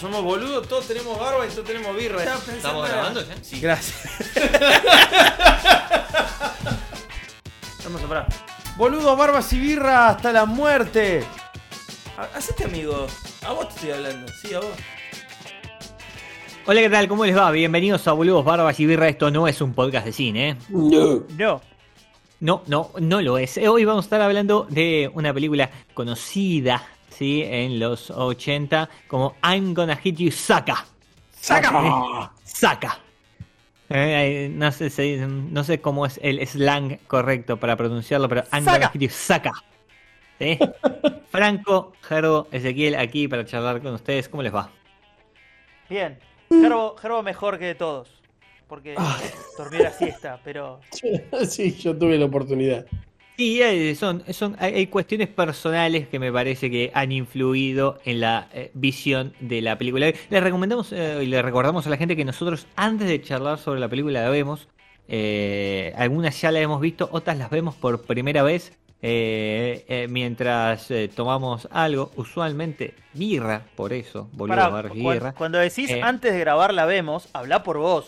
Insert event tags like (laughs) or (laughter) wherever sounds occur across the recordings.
Somos boludos, todos tenemos barba y todos tenemos birra. ¿Estamos grabando ya? Sí. Gracias. (laughs) Hermoso, pará. Boludos, barbas y birra hasta la muerte. Ha- Hacete amigo. A vos te estoy hablando. Sí, a vos. Hola, ¿qué tal? ¿Cómo les va? Bienvenidos a Boludos, Barbas y Birra. Esto no es un podcast de cine, ¿eh? No. No. No, no, no lo es. Eh, Hoy vamos a estar hablando de una película conocida, ¿sí? En los 80 como I'm Gonna Hit You Saka. ¡Saca! Saka. Eh, eh, no, sé, no sé cómo es el slang correcto para pronunciarlo, pero I'm Saka. Gonna Hit You Saka. ¿Sí? (laughs) Franco, Gerbo, Ezequiel aquí para charlar con ustedes. ¿Cómo les va? Bien. Gerbo, Gerbo mejor que todos. Porque Ah. dormí la siesta, pero. (laughs) sí, yo tuve la oportunidad. Sí, eh, son, son, hay, hay cuestiones personales que me parece que han influido en la eh, visión de la película. Le recomendamos eh, y le recordamos a la gente que nosotros antes de charlar sobre la película la vemos. eh, algunas ya la hemos visto, otras las vemos por primera vez eh, eh, mientras eh, tomamos algo, usualmente birra, por eso, boludo, Pará, cu- birra. cuando decís Eh. antes de grabar la vemos, habla por vos.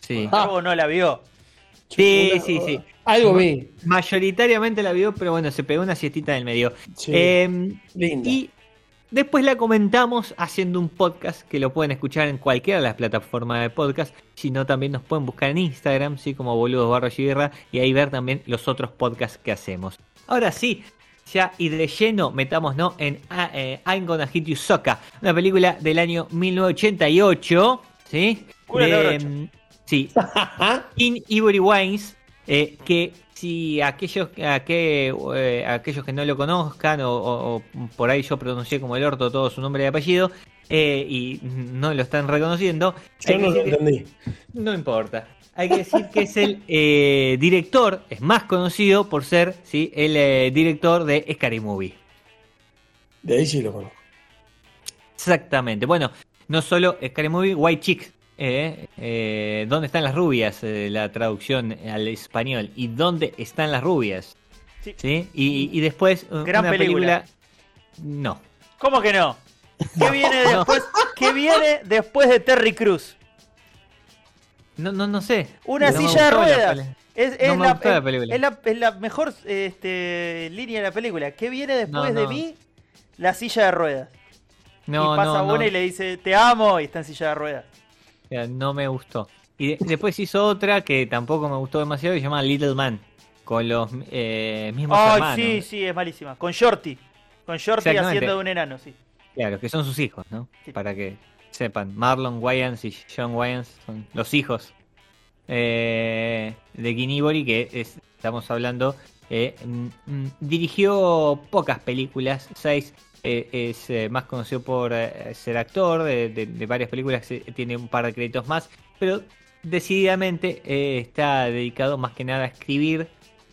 Sí, Ah. No la vio. Sí, Una- sí, sí. Algo vi. Mayoritariamente la vio, pero bueno, se pegó una siestita en el medio. Sí. Em, Linda. Y después la comentamos haciendo un podcast que lo pueden escuchar en cualquiera de las plataformas de podcast. Si no, también nos pueden buscar en Instagram, sí, como boludos barra y birra, y ahí ver también los otros podcasts que hacemos. Ahora sí, ya y de lleno, metámonos en ah, eh, I'm Gonna Hit You Soca, una película del año 1988, ¿sí? De, mm, sí, (laughs) In Ivory Wines, eh, que si aquellos, a que, eh, aquellos que no lo conozcan o, o- o por ahí yo pronuncié como el orto todo su nombre y apellido eh, y no lo están reconociendo, Yo no lo que- importa. Hay que decir que es el director, es más conocido por ser ¿sí? el director de Scary Movie. De ahí sí lo conozco. Exactamente. Bueno, no solo Scary Movie, White Chick. Eh, eh, ¿Dónde están las rubias? Eh, la traducción al español. ¿Y dónde están las rubias? Sí. ¿Sí? Y, y después Gran una película. película. No. ¿Cómo que no? ¿Qué viene No. después? ¿Qué viene después de Terry Cruz? No, no, no sé. Una No silla de la ruedas. Es, es No me la, gustó la es- película. es la- es la mejor este, línea de la película. ¿Qué viene después de mí? La silla de ruedas. No, y pasa no. una y le dice, te amo, y está en silla de ruedas. Sea, no me gustó. Y de- después hizo otra que tampoco me gustó demasiado, que se llama Little Man. Con los eh, mismos Ay, hermanos. sí, sí, es malísima. Con Shorty. Con Shorty haciendo de un enano, sí. Claro, que son sus hijos, ¿no? Sí. Para que sepan. Marlon Wayans y John Wayans son los hijos eh, de Kinibori, que es- estamos hablando. eh, mm, mm, dirigió pocas películas, seis. Eh, es eh, más conocido por eh, ser actor de, varias películas, tiene un par de créditos más, pero decididamente está dedicado más que nada a escribir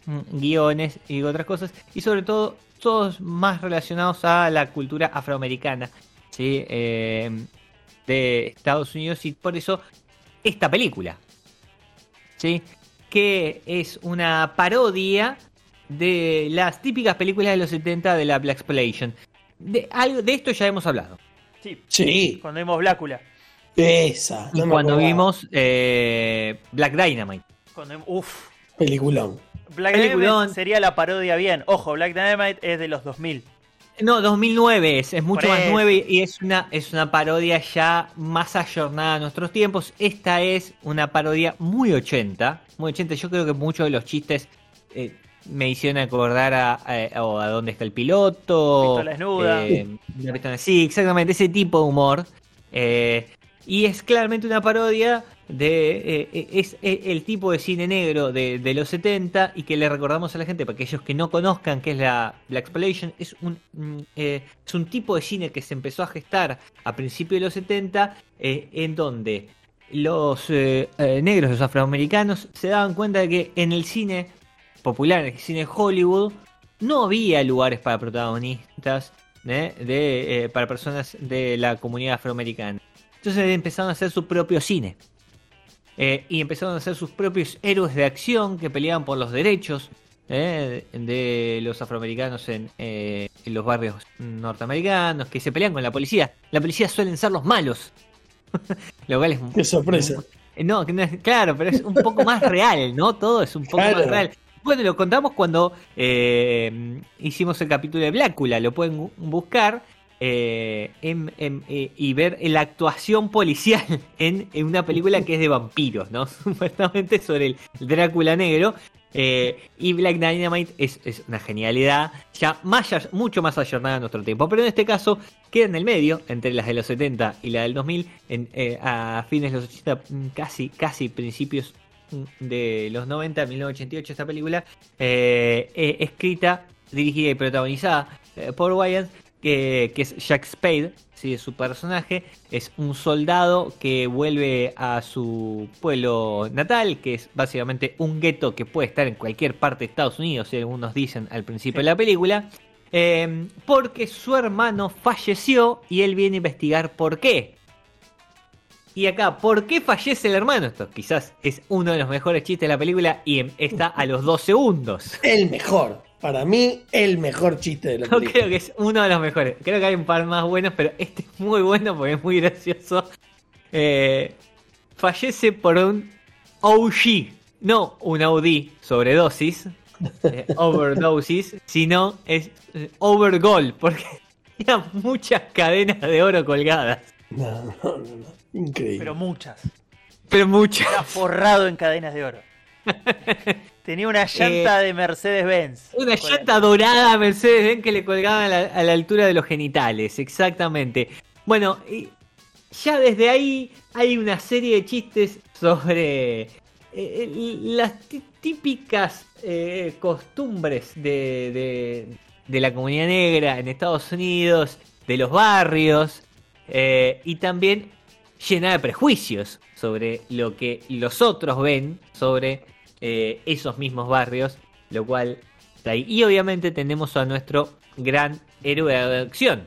mm, guiones y otras cosas, y sobre todo todos más relacionados a la cultura afroamericana ¿sí? Eh, de Estados Unidos y por eso esta película, ¿sí? que es una parodia de las típicas películas de los 70 de la Black Exploitation. De, algo, de esto ya hemos hablado. Sí, Sí, cuando vimos Blácula. esa. Y no cuando acordaba. vimos eh, Black Dynamite. Cuando, vimos- uf, Peliculón. Black Peliculón. Dynamite sería la parodia bien. Ojo, Black Dynamite es de los 2000. No, 2009 es, es mucho Por más eso. nueve y es una, es una parodia ya más ayornada a nuestros tiempos. Esta es una parodia muy 80, muy 80. Yo creo que muchos de los chistes eh, me hicieron acordar a, a, o a dónde está el piloto. Pistola desnuda. eh, sí, exactamente, ese tipo de humor. Eh, y es claramente una parodia de eh, es el tipo de cine negro de, de los 70 y que le recordamos a la gente para aquellos que no conozcan qué es la Black Exploitation es un mm, es un tipo de cine que se empezó a gestar a principios de los 70 eh, en donde los negros, los afroamericanos, se daban cuenta de que en el cine popular, en el cine Hollywood, no había lugares para protagonistas ¿eh? de, eh, para personas de la comunidad afroamericana. Entonces empezaron a hacer su propio cine. Eh, y empezaron a hacer sus propios héroes de acción que peleaban por los derechos eh, de los afroamericanos en, eh, en los barrios norteamericanos, que se pelean con la policía. La policía suelen ser los malos. (laughs) Lo cual es Qué sorpresa. No, claro, pero es un poco más real, ¿no? Todo es un poco Claro. más real. Bueno, lo contamos cuando eh, hicimos el capítulo de Blácula, lo pueden bu- buscar eh, en- en- eh, y ver la actuación policial (laughs) en, una película que es de vampiros, ¿no? (laughs) Supuestamente sobre el Drácula negro. eh, y Black Dynamite es, una genialidad, ya mucho más ayornada a nuestro tiempo. Pero en este caso queda en el medio, entre las de los 70 y la del 2000, en, eh, a fines de los 80, mm, casi, casi principios de los 90, 1988, esta película, eh, eh, escrita, dirigida y protagonizada eh, por Wayans, que, que es Jack Spade, su personaje, es un soldado que vuelve a su pueblo natal, que es básicamente un gueto que puede estar en cualquier parte de Estados Unidos, si algunos dicen al principio de la película, eh, porque su hermano falleció y él viene a investigar por qué. Y acá, ¿por qué fallece el hermano? Esto quizás es uno de los mejores chistes de la película y em- está a los dos segundos. El mejor. Para mí, el mejor chiste de la Yo película. creo que es uno de los mejores. Creo que hay un par más buenos, pero este es muy bueno porque es muy gracioso. Eh, fallece por un OG, no un OD, sobredosis, eh, overdosis, sino es eh, overgol, porque (laughs) tenía muchas cadenas de oro colgadas. No, no, no, no. Increíble. Pero muchas. Pero muchas. Era forrado en cadenas de oro. (laughs) Tenía una llanta de Mercedes-Benz. Una llanta dorada Mercedes Benz que le colgaban a la, a la altura de los genitales, exactamente. Bueno, y ya desde ahí hay una serie de chistes sobre eh, las tí- típicas eh, costumbres de, de- de la comunidad negra en Estados Unidos, de los barrios, eh, y también llena de prejuicios sobre lo que los otros ven sobre eh, esos mismos barrios, lo cual está ahí. Y obviamente tenemos a nuestro gran héroe de acción.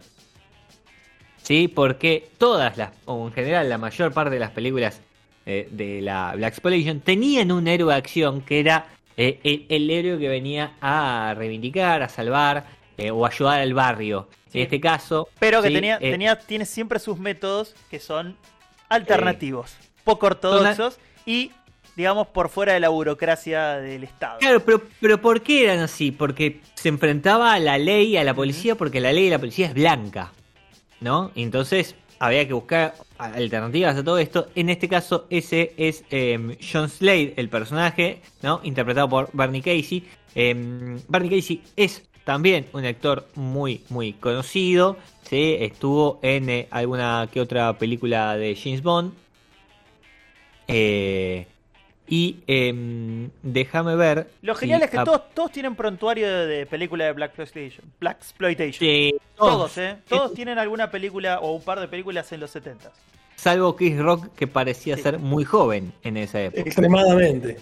¿Sí? Porque todas las, o en general la mayor parte de las películas eh, de la Black Exploitation tenían un héroe de acción que era eh, el, el héroe que venía a reivindicar, a salvar o ayudar al barrio. Sí. En este caso. Pero que ¿sí? tenía, tenía, tiene siempre sus métodos que son alternativos, poco ortodoxos y, digamos, por fuera de la burocracia del Estado. Claro, pero, pero ¿por qué eran así? Porque se enfrentaba a la ley, a la policía, porque la ley de la policía es blanca, ¿no? Y entonces había que buscar alternativas a todo esto. En este caso, ese es eh, John Slade, el personaje, ¿no? Interpretado por Barney Casey. Eh, Barney Casey es también un actor muy, muy conocido. ¿sí? Estuvo en eh, alguna que otra película de James Bond. Eh, y em, déjame ver. Lo si genial es que todos, todos tienen prontuario de, de película de Black Exploitation. Black Exploitation. Sí, Todos, ¿eh? Todos tienen alguna película o un par de películas en los 70 Salvo Chris Rock, que parecía Sí. ser muy joven en esa época. Extremadamente.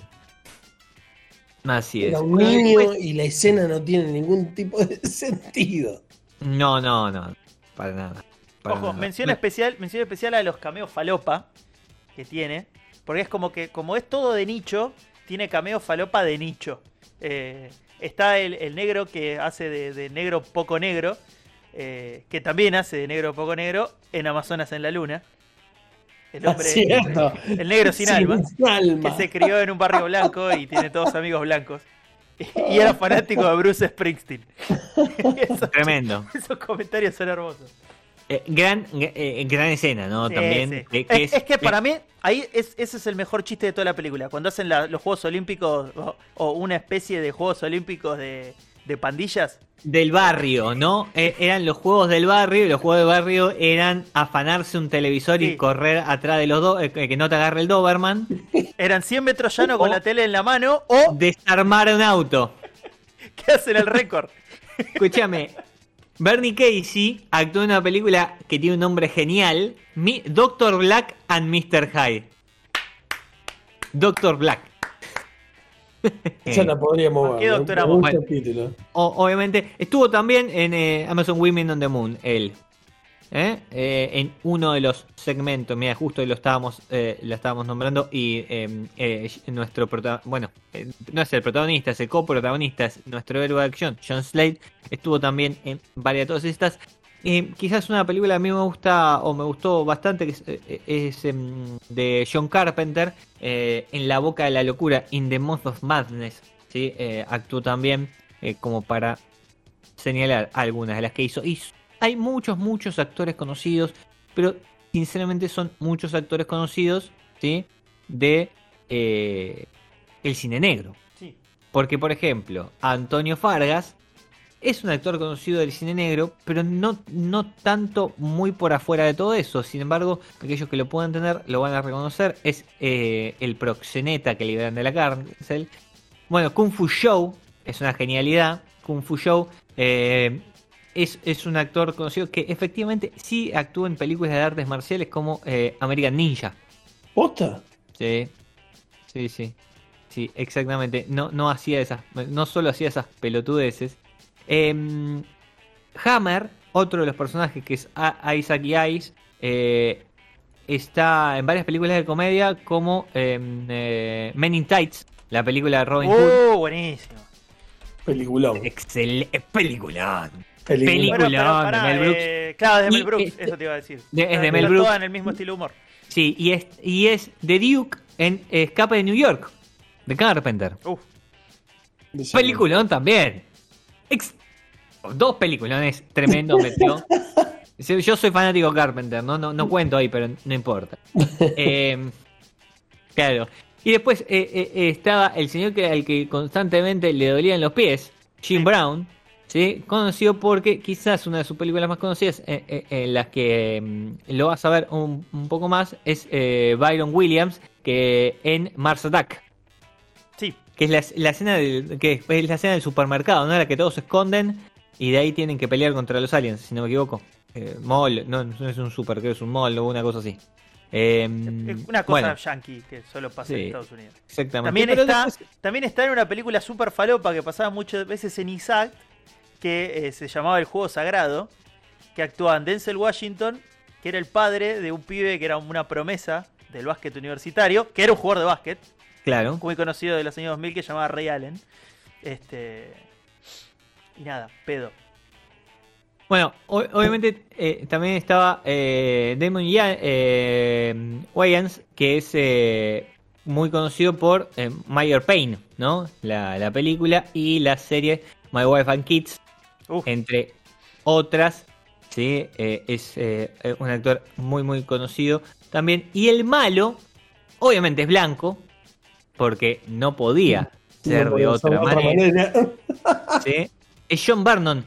Así es. Era un Bueno, niño después- y la escena no tiene ningún tipo de (laughs) sentido. No, no, no. Para nada. para Ojo, nada. mención No, especial, mención especial a los cameos falopa que tiene. Porque es como que, como es todo de nicho, tiene cameo falopa de nicho. Eh, está el, el negro que hace de, de negro poco negro, eh, que también hace de negro poco negro en Amazonas en la Luna. El hombre, Cierto. el negro sin alma, alma. que se crió en un barrio blanco y tiene todos amigos blancos. Y era fanático de Bruce Springsteen. (laughs) Esos, Tremendo. esos comentarios son hermosos. Eh, gran, eh, gran escena, ¿no? Sí, También. sí. que- que es, es que para mí, ahí es, ese es el mejor chiste de toda la película. Cuando hacen la- los Juegos Olímpicos o, o una especie de Juegos Olímpicos de, de pandillas. Del barrio, ¿no? Eh, eran los juegos del barrio y los juegos del barrio eran afanarse un televisor Sí. y correr atrás de los dos, eh, que no te agarre el Doberman, Eran 100 metros llano con la tele en la mano o desarmar un auto. (laughs) que hacen el récord. Escúchame, Bernie Casey actuó en una película que tiene un nombre genial, Mi- Doctor Black and Mr. Hyde. Doctor Black. (laughs) Esa la podríamos ¿A ver. qué doctora me gusta el título. O- obviamente, estuvo también en eh, Amazon Women on the Moon, él. ¿Eh? Eh, en uno de los segmentos, mira, justo lo estábamos, la estábamos nombrando y eh, nuestro protagonista, bueno, no es el protagonista, es el coprotagonista, es nuestro héroe de acción, John Slade, estuvo también en varias de todas estas. Eh, quizás una película a mí me gusta o me gustó bastante, que es, eh, es, em, de John Carpenter, eh, En la boca de la locura, In the Month of Madness. ¿sí? Eh, actuó también como para señalar algunas de las que hizo. Y hay muchos, muchos actores conocidos, pero sinceramente son muchos actores conocidos ¿sí? de el cine negro. Sí. Porque, por ejemplo, Antonio Fargas es un actor conocido del cine negro, pero no, no tanto muy por afuera de todo eso. Sin embargo, aquellos que lo puedan tener lo van a reconocer. Es eh, el proxeneta que liberan de la cárcel. Bueno, Kung Fu Show es una genialidad. Kung Fu Show eh, es, es un actor conocido que efectivamente sí actúa en películas de artes marciales como eh, American Ninja. ¿Posta? Sí, sí, sí. Sí, exactamente. No, no hacía esas, no solo hacía esas pelotudeces. Em, Hammer, otro de los personajes que es Isaac y Ice, eh, está en varias películas de comedia como em, eh, Men in Tights, la película de Robin Hood. ¡Oh, buenísimo! Peliculón. Excelente película. Peliculón. Película. Bueno, pero de pará, Mel Brooks. eh, claro, es de Mel Brooks, eso te iba a decir. de- es de Mel Brooks. todas en el mismo estilo de humor. Sí, y es, y es de Duke en Escape de New York, de Carpenter. Uf, Peliculón también. Ex- Dos peliculones tremendos metió. Yo soy fanático de Carpenter, no, no, no cuento ahí, pero no importa. Eh, claro. Y después eh, eh, estaba el señor que, al que constantemente le dolían los pies, Jim. Brown, ¿sí? conocido porque quizás una de sus películas más conocidas, en las que mm, lo vas a ver un, un poco más, es Byron Williams, que en Mars Attack. Que es la, la escena del, que es la escena del supermercado, ¿no? La que todos se esconden y de ahí tienen que pelear contra los aliens, si no me equivoco. Eh, mall, no, no es un super, creo que es un mall o una cosa así. Eh, Es una cosa bueno, yankee que solo pasa Sí. en Estados Unidos. exactamente. También Pero está, después- también está en una película super falopa que pasaba muchas veces en Isaac, que eh, se llamaba El Juego Sagrado, que actuaban Denzel Washington, que era el padre de un pibe que era una promesa del básquet universitario, que era un jugador de básquet, claro. muy conocido de los años 2000, que se llamaba Ray Allen. Este... Y nada, pedo. Bueno, o- obviamente eh, también estaba eh, Damon eh, Wayans, que es eh, muy conocido por Mayor Pain, ¿no? La, la película y la serie My Wife and Kids, Uf, entre otras. ¿sí? Es un actor muy, muy conocido también. Y el malo, obviamente es blanco, porque no podía ser No de otra manera. manera. (laughs) ¿sí? Es John Barnon.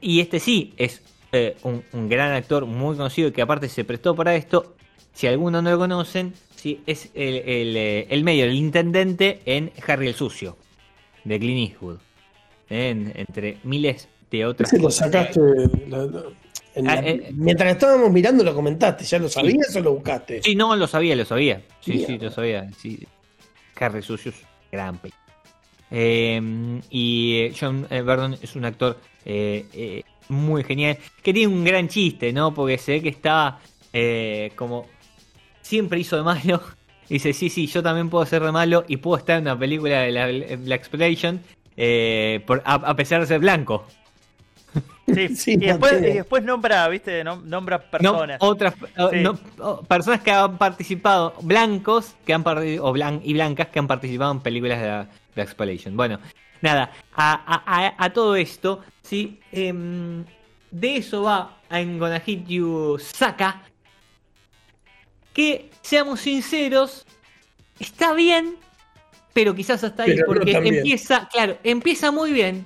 Y este sí es eh, un, un gran actor muy conocido que aparte se prestó para esto. Si alguno no lo conocen, sí, es el, el, eh, el medio, el intendente en Harry el Sucio, de Clint Eastwood. En- entre miles de otras Ese lo cosas. sacaste. lo- en Ah, la- eh, mientras estábamos mirando, lo comentaste. ¿Ya lo sabías o lo buscaste? Sí, no, lo sabía, lo sabía. Sí, sí, lo sabía. Sí. Harry Sucio es gran. Eh, y eh, John eh, Verdon es un actor eh, muy genial, que tiene un gran chiste, ¿no? Porque se ve que está eh, como siempre hizo de malo. (laughs) Dice, sí, sí, yo también puedo ser de malo y puedo estar en una película de la Black Exploitation eh, por- a, a pesar de ser blanco. Sí. (laughs) Sí, y, después, y después nombra, viste, Nom- nombra No, personas. otras o- Sí. no, o- personas que han participado, blancos que han o blan- y blancas que han participado en películas de la, Exploitation. Bueno, nada, a, a- a- a todo esto, sí, em, de eso va Hit You Saka. Que seamos sinceros, está bien, pero quizás hasta ahí, Pero porque empieza, claro, empieza muy bien,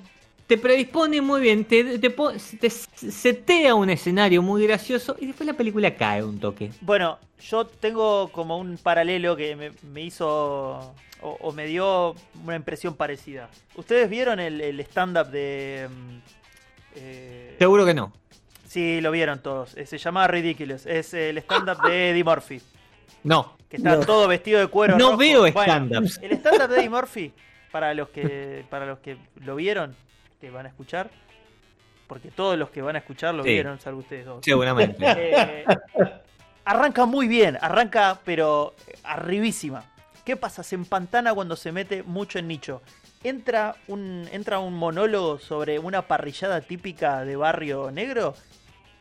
te predispone muy bien, te, te, te setea un escenario muy gracioso y después la película cae un toque. Bueno, yo tengo como un paralelo que me, me hizo o, o me dio una impresión parecida. ¿Ustedes vieron el, el stand-up de... mm, eh, Seguro que no. sí, lo vieron todos. Eh, se llamaba Ridiculous. Es el stand-up de Eddie Murphy. No, que está No. todo vestido de cuero. no rojo. veo Bueno, stand-ups. El stand-up de Eddie Murphy, para los que para los que lo vieron, que van a escuchar, porque todos los que van a escuchar lo Sí. vieron, salvo ustedes dos. Seguramente. (laughs) Eh, arranca muy bien, arranca pero arribísima. ¿Qué pasa? Se empantana cuando se mete mucho en nicho. Entra un, entra un monólogo sobre una parrillada típica de barrio negro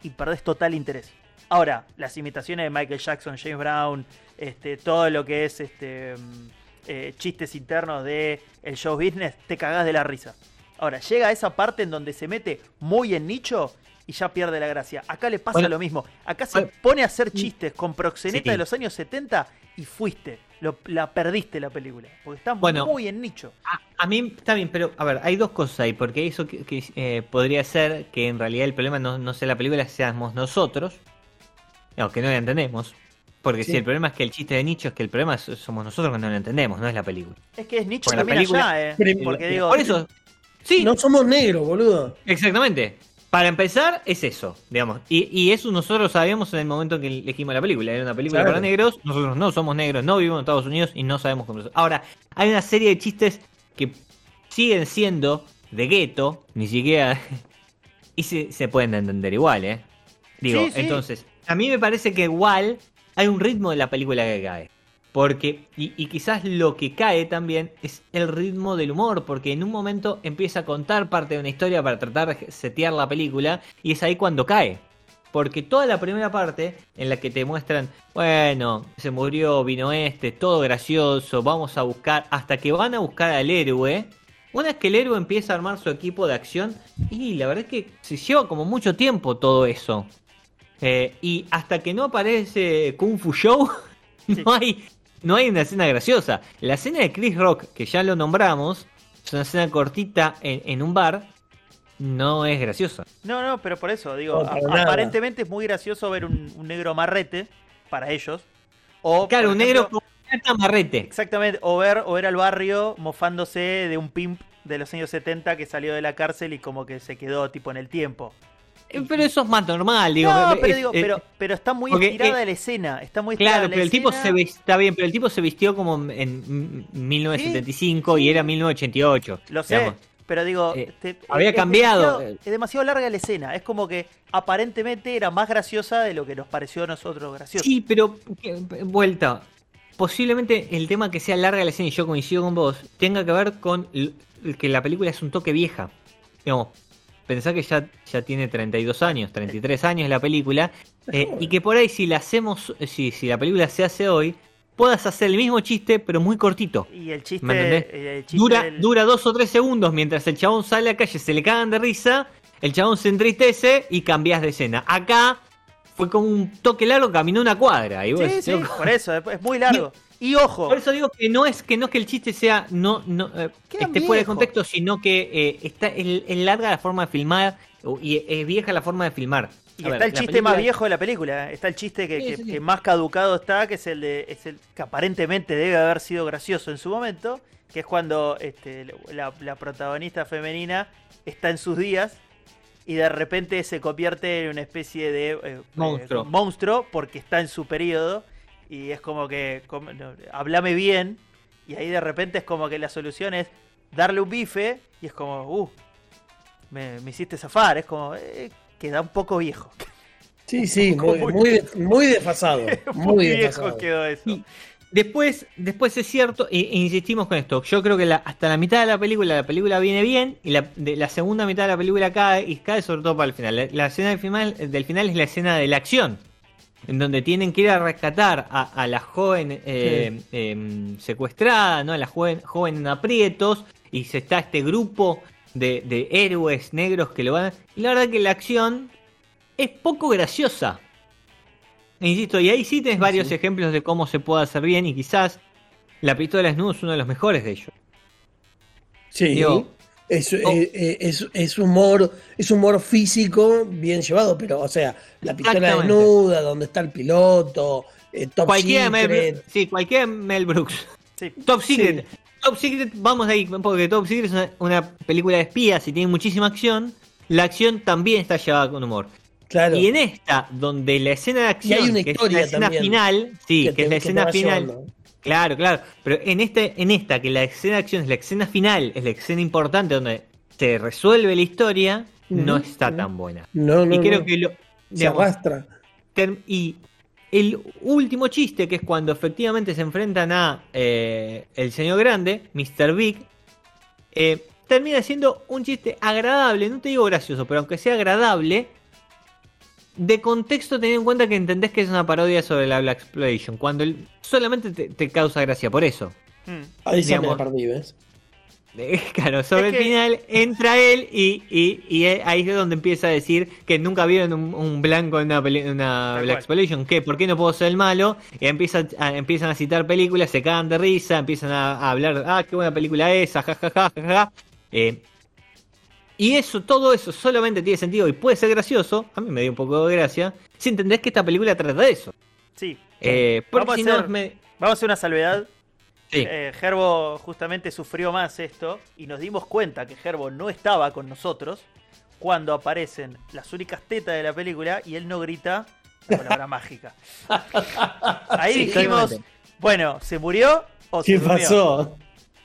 y perdés total interés. Ahora, las imitaciones de Michael Jackson, James Brown, este, todo lo que es este, mm, eh, chistes internos de el show business, te cagás de la risa. Ahora, llega a esa parte en donde se mete muy en nicho y ya pierde la gracia. Acá le pasa Bueno, lo mismo. Acá se bueno, pone a hacer chistes con proxeneta Sí. de los años 70 y fuiste. Lo- la perdiste la película. Porque está Bueno. muy en nicho. A, a mí está bien, pero a ver, hay dos cosas ahí, porque eso que, que, eh, podría ser que en realidad el problema no, no sea la película, seamos nosotros, no, que no la entendemos. Porque Sí. si el problema es que el chiste de nicho es que el problema somos nosotros que no lo entendemos, no es la película. Es que es nicho Porque también película- allá, eh. Pero- Porque digo, Por eso, sí, No somos negros, boludo. exactamente. Para empezar, es eso, digamos. Y, y eso nosotros lo sabíamos en el momento en que elegimos la película. Era una película Claro. para negros, nosotros no somos negros, no vivimos en Estados Unidos y no sabemos cómo. Ahora, hay una serie de chistes que siguen siendo de gueto, ni siquiera. (laughs) y se, se pueden entender igual, ¿eh? Digo, Sí, sí. entonces, a mí me parece que igual hay un ritmo de la película que cae. Porque, y, y quizás lo que cae también es el ritmo del humor, porque en un momento empieza a contar parte de una historia para tratar de setear la película, y es ahí cuando cae. Porque toda la primera parte, en la que te muestran, bueno, se murió, vino este, todo gracioso, vamos a buscar, hasta que van a buscar al héroe. Una vez que el héroe empieza a armar su equipo de acción, y la verdad es que se lleva como mucho tiempo todo eso. Eh, y hasta que no aparece Kung Fu Show, (laughs) no hay, no hay una escena graciosa. La escena de Chris Rock, que ya lo nombramos, es una escena cortita en, en un bar, no es graciosa. No, no, pero por eso, digo, No, a- aparentemente es muy gracioso ver un, un negro marrete para ellos. O, Claro, un negro con un tamarrete. Exactamente, o ver, o ver al barrio mofándose de un pimp de los años 70 que salió de la cárcel y como que se quedó tipo en el tiempo. Eh, Pero eso es más normal, digo. no, pero, es- digo, eh, pero, pero está muy porque, estirada eh, la escena. Está muy Claro, la pero el tipo escena. se vis- está bien, pero el tipo se vistió como en 1975 y era 1988. Lo sé, digamos. pero digo, Eh, te- había es cambiado. demasiado- es demasiado larga la escena. Es como que aparentemente era más graciosa de lo que nos pareció a nosotros gracioso. Sí, pero vuelta. Posiblemente el tema que sea larga la escena y yo coincido con vos tenga que ver con que la película es un toque vieja. Digamos, pensá que ya, ya tiene 32 años, 33 años la película eh, y que por ahí si la hacemos, si, si la película se hace hoy, puedas hacer el mismo chiste pero muy cortito. Y el chiste, ¿Me entendés? el chiste Dura, del- dura dos o tres segundos mientras el chabón sale a la calle, se le cagan de risa, el chabón se entristece y cambias de escena. Acá fue como un toque largo, caminó una cuadra. Y vos Sí, sí, por eso, es, es muy largo. Y (laughs) ojo, Por eso digo que no es que no es que el chiste sea no no eh, esté fuera de contexto, sino que eh, está es, es larga la forma de filmar y es vieja la forma de filmar. y A ver, está el chiste película- más viejo de la película. ¿eh? Está el chiste que, Sí, que- sí, sí. que más caducado está, que es el de es el que aparentemente debe haber sido gracioso en su momento, que es cuando este, la, la protagonista femenina está en sus días y de repente se convierte en una especie de eh, Monstruo. monstruo porque está en su periodo y es como que como- no, hablame bien y ahí de repente es como que la solución es darle un bife y es como uh me, me hiciste zafar es como eh, queda un poco viejo Sí, (laughs) sí, muy, Muy- muy, de- muy desfasado. (laughs) muy, Muy viejo desfasado. quedó eso Y después, después es cierto, e, e insistimos con esto. Yo creo que la- hasta la mitad de la película, la película viene bien, y la, de, la segunda mitad de la película cae, y cae sobre todo para el final. La, la escena del final, del final es la escena de la acción. En donde tienen que ir a rescatar a, a la joven eh, em, secuestrada, ¿no? A la joven, joven en aprietos. Y se está este grupo de, de héroes negros que lo van a... Y la verdad que la acción es poco graciosa. Insisto, y ahí sí tenés varios Sí. ejemplos de cómo se puede hacer bien y quizás la pistola desnudo es uno de los mejores de ellos. Sí, Digo, es, oh. eh, eh, es, es humor, es humor físico bien llevado, pero o sea, la pistola desnuda, donde está el piloto, eh, Top Mel, Secret. sí, cualquiera de Mel Brooks. Sí. Top Secret. Top Secret, vamos de ahí, porque Top Secret es una, una película de espías y tiene muchísima acción. La acción también está llevada con humor. Claro. Y en esta, donde la escena de acción, Y hay una que es la escena también final, sí, que, te- es la que escena final. llevando. Claro, claro. Pero en este, en esta, que la escena de acción es la escena final, es la escena importante donde se resuelve la historia, no está tan buena. No, no, y creo no. que lo. se arrastra. Y el último chiste, que es cuando efectivamente se enfrentan a eh, el señor grande, Mr. Big, eh, termina siendo un chiste agradable, no te digo gracioso, pero aunque sea agradable, de contexto teniendo en cuenta que entendés que es una parodia sobre la Black Exploitation, cuando el- solamente te, te causa gracia por eso. Mm. Ahí se me la perdí, ¿ves? Eh, (laughs) Claro, sobre Es el que- final entra él y, y- y ahí es donde empieza a decir que nunca vieron un, un blanco en una, peli- en una Black. Exploitation, ¿qué? ¿Por qué no puedo ser el malo? Y empieza a- empiezan a citar películas, se cagan de risa, empiezan a, a hablar, ah, qué buena película esa, jajaja, jajaja. Eh, y eso, todo eso solamente tiene sentido y puede ser gracioso, a mí me dio un poco de gracia, si entendés que esta película trata de eso. Sí. Eh, porque Vamos a si hacer- me- Vamos a hacer una salvedad. Sí. Eh, Gerbo justamente sufrió más esto y nos dimos cuenta que Gerbo no estaba con nosotros cuando aparecen las únicas tetas de la película y él no grita la palabra (laughs) mágica. Ahí Sí, dijimos, bueno, ¿se murió o se ¿Qué durmió?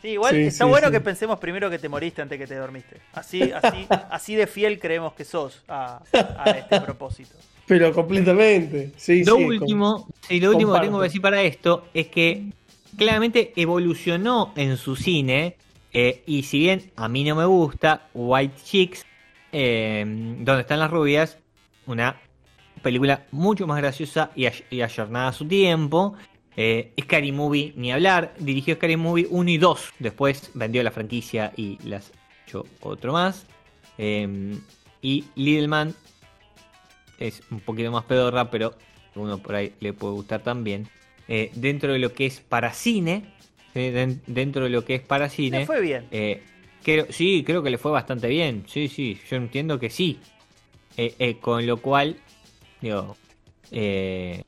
Sí, igual Sí, está sí, bueno sí. que pensemos primero que te moriste antes que te dormiste. Así, así, (laughs) así de fiel creemos que sos a, a este propósito. Pero completamente. Sí, Lo sí, último, sí, lo último que tengo que decir para esto es que claramente evolucionó en su cine. eh, y si bien a mí no me gusta, White Chicks, eh, donde están las rubias, una película mucho más graciosa y, y ayornada a su tiempo. Eh, Scary Movie, ni hablar. Dirigió Scary Movie 1 y 2. Después vendió la franquicia y las echó otro más. Eh, y Little Man es un poquito más pedorra, pero uno por ahí le puede gustar también. Eh, dentro de lo que es para cine, dentro de lo que es para Le cine, fue bien. eh, creo, sí, creo que le fue bastante bien. Sí, sí, yo entiendo que sí. Eh, con lo cual, digo, eh,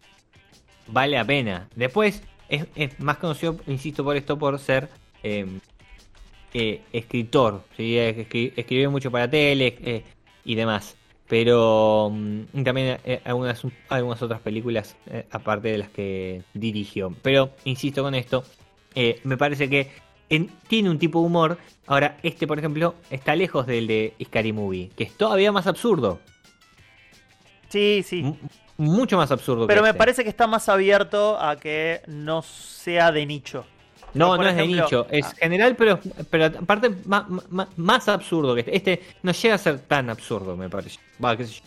vale la pena. Después, es, es más conocido, insisto por esto, por ser eh, eh, escritor. ¿sí? Es- escri- Escribió mucho para tele eh, y demás. Pero mm, también eh, algunas, algunas otras películas, aparte de las que dirigió. Pero, insisto con esto, me parece que en- tiene un tipo de humor. Ahora, este, por ejemplo, está lejos del de Scary Movie, que es todavía más absurdo. Sí, sí. M- mucho más absurdo. Pero que me este. parece que está más abierto a que no sea de nicho. No, no es de nicho, es Ah. general, pero, pero aparte ma- ma- más, absurdo que este. Este no llega a ser tan absurdo, me parece. Va, qué sé yo.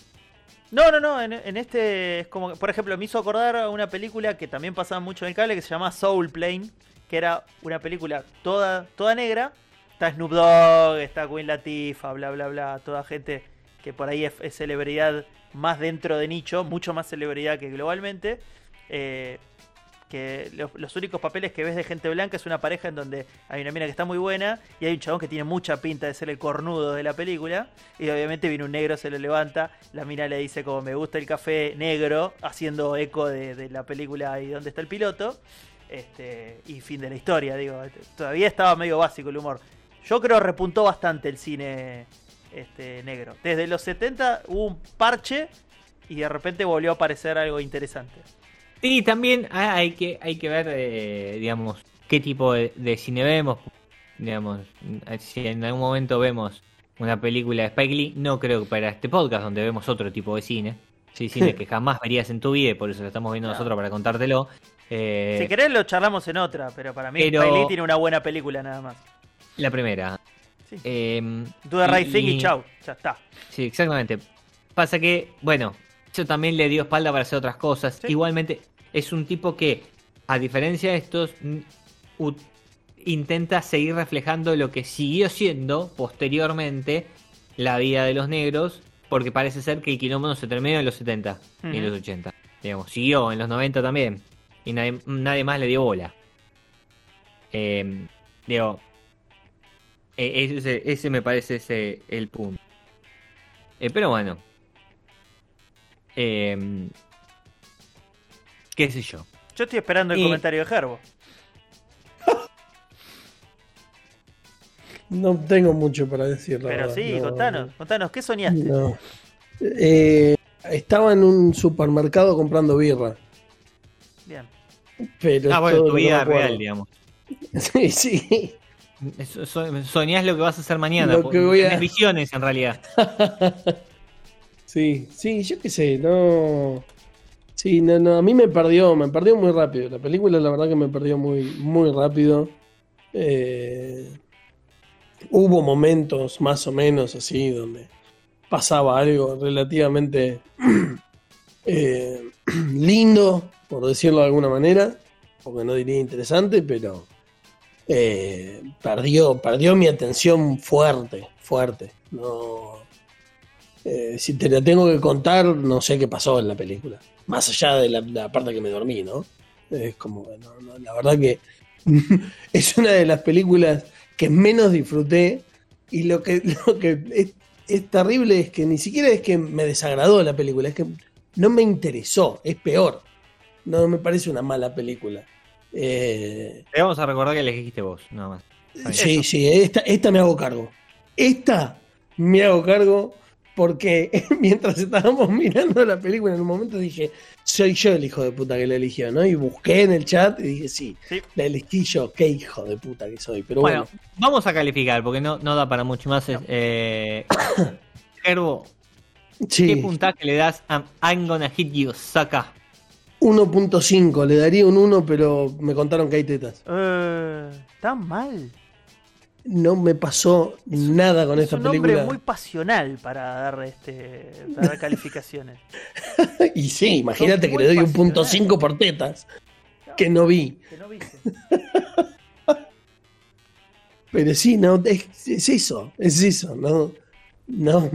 No, no, no, en, en este es como, por ejemplo, me hizo acordar a una película que también pasaba mucho en el cable que se llama Soul Plane, que era una película toda, toda negra. Está Snoop Dogg, está Queen Latifah, bla, bla, bla, toda gente que por ahí es, es celebridad más dentro de nicho, mucho más celebridad que globalmente. Eh, que los, únicos papeles que ves de gente blanca es una pareja en donde hay una mina que está muy buena y hay un chabón que tiene mucha pinta de ser el cornudo de la película y obviamente viene un negro, se lo levanta, la mina le dice como me gusta el café negro, haciendo eco de, de la película y dónde está el piloto, este, y fin de la historia, digo, todavía estaba medio básico el humor. Yo creo repuntó bastante el cine este, negro. Desde los 70 hubo un parche y de repente volvió a aparecer algo interesante. Y también ah, hay que, hay que ver, eh, digamos, qué tipo de, de cine vemos. Digamos, si en algún momento vemos una película de Spike Lee, no creo que para este podcast, donde vemos otro tipo de cine. Sí, cine (laughs) que jamás verías en tu vida y por eso lo estamos viendo Claro. nosotros para contártelo. Eh, Si querés lo charlamos en otra, pero para mí pero- Spike Lee tiene una buena película nada más. La primera. Sí. Eh, Do the right y- thing y chau, ya está. Sí, exactamente. Pasa que, bueno, eso también le dio espalda para hacer otras cosas. Sí. Igualmente, es un tipo que, a diferencia de estos, intenta seguir reflejando lo que siguió siendo posteriormente la vida de los negros, porque parece ser que el quilombo no se terminó en los 70 ni en los 80. Digamos, siguió en los 90 también. Y nadie, nadie más le dio bola. Eh, digo, eh, ese, ese me parece ese el punto. Eh, pero bueno. Eh, ¿Qué sé yo? Yo estoy esperando el Y- comentario de Gerbo. (laughs) No tengo mucho para decir. la Pero verdad, sí, no, contanos, contanos, ¿qué soñaste? no. Eh, estaba en un supermercado comprando birra. Bien. Pero Ah, bueno, tu vida real, digamos. (laughs) Sí, sí. So- so- soñás lo que vas a hacer mañana. Lo que voy a- visiones, en realidad. (laughs) Sí, sí, yo qué sé, no. Sí, no, no, a mí me perdió, me perdió muy rápido. La película, la verdad que me perdió muy, muy rápido. Eh, hubo momentos más o menos así donde pasaba algo relativamente (clears throat) eh, (clears throat) lindo, por decirlo de alguna manera, porque no diría interesante, pero eh, perdió, perdió mi atención fuerte, fuerte. No, eh, si te la tengo que contar, no sé qué pasó en la película. Más allá de la, parte que me dormí, ¿no? Es como, no, no, la verdad que (laughs) es una de las películas que menos disfruté y lo que, (laughs) lo que es terrible es que ni siquiera es que me desagradó la película, es que no me interesó, es peor. No me parece una mala película. Eh, Te vamos a recordar que elegiste vos, nada más. Sí, sí, esta, esta me hago cargo. Esta me hago cargo porque (laughs) mientras estábamos mirando la película en un momento dije, soy yo el hijo de puta que la eligió, ¿no? Y busqué en el chat y dije, sí, Sí. la elegí yo, qué hijo de puta que soy. Pero Bueno, bueno, vamos a calificar porque no, no da para mucho más. Eh, (coughs) Gerbo, ¿qué sí, puntaje le das a I'm Gonna Hit You, Saka? 1.5, le daría un 1, pero me contaron que hay tetas. Eh, tan mal. No me pasó nada con Es esta un película. hombre muy pasional para dar este para dar calificaciones. (laughs) Y sí, imagínate que le doy un punto pasional. 5 por tetas, que no vi. Que no viste. (laughs) Pero sí, no, es, es eso, es eso, no, no,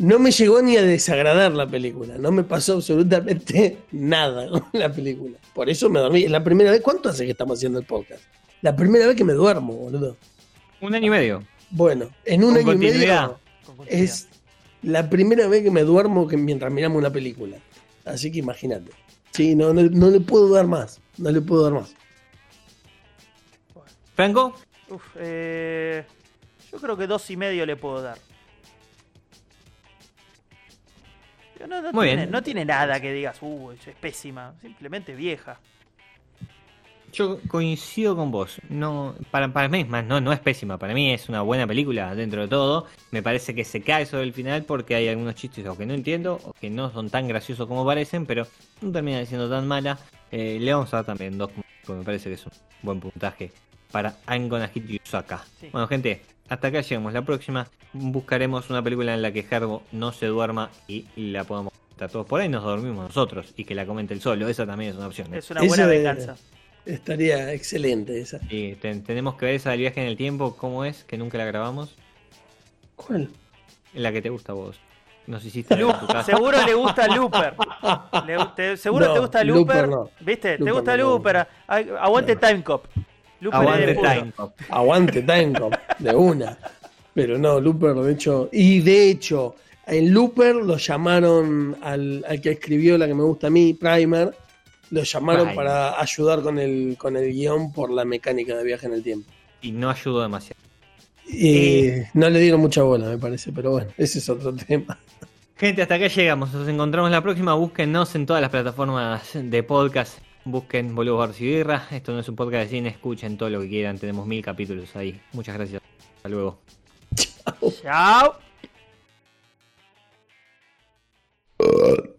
no me llegó ni a desagradar la película, no me pasó absolutamente (laughs) nada con la película. Por eso me dormí, es la primera vez, ¿cuánto hace que estamos haciendo el podcast? La primera vez que me duermo, boludo. Un año y medio. Bueno, en un Con año y medio es la primera vez que me duermo que mientras miramos una película. Así que imagínate. Sí, no, no, no le puedo dar más, no le puedo dar más. Franco, Uf, eh, yo creo que dos y medio le puedo dar. No, no Muy tiene, bien. no tiene nada que digas, uh, es pésima. Simplemente vieja. yo coincido con vos. No, para, para mí es más, no, no es pésima. Para mí es una buena película dentro de todo. Me parece que se cae sobre el final porque hay algunos chistes o que no entiendo o que no son tan graciosos como parecen, pero no termina siendo tan mala. Eh, le vamos a dar también dos, porque me parece que es un buen puntaje para Gonna Hit You Saka. Sí. Bueno, gente, hasta acá llegamos. La próxima buscaremos una película en la que Herbo no se duerma y la podamos estar todos por ahí. Nos dormimos nosotros y que la comente el solo. Esa también es una opción. ¿eh? Es una buena Esa de- venganza. Estaría excelente esa. Sí, ten- tenemos que ver esa del viaje en el tiempo, ¿cómo es? Que nunca la grabamos. ¿Cuál? La que te gusta a vos. Nos hiciste en tu casa. seguro le gusta Looper. Le- te- seguro No, te gusta Looper Looper. no. ¿Viste? te gusta no, no. Looper. Aguante Time Cop. Looper Aguante. Time Cop. Aguante Time Cop, de una. Pero no, Looper, de hecho. Y de hecho, en Looper lo llamaron al, al que escribió la que me gusta a mí, Primer. Lo llamaron Primer. para ayudar con el, con el guion por la mecánica de viaje en el tiempo. Y no ayudó demasiado. Y no le dieron mucha bola, me parece, pero bueno, ese es otro tema. Gente, hasta acá llegamos. Nos encontramos la próxima. Búsquennos en todas las plataformas de podcast. Busquen Boludos Barcibirra. Esto no es un podcast de cine. Escuchen todo lo que quieran. Tenemos mil capítulos ahí. Muchas gracias. Hasta luego. Chao. Chao.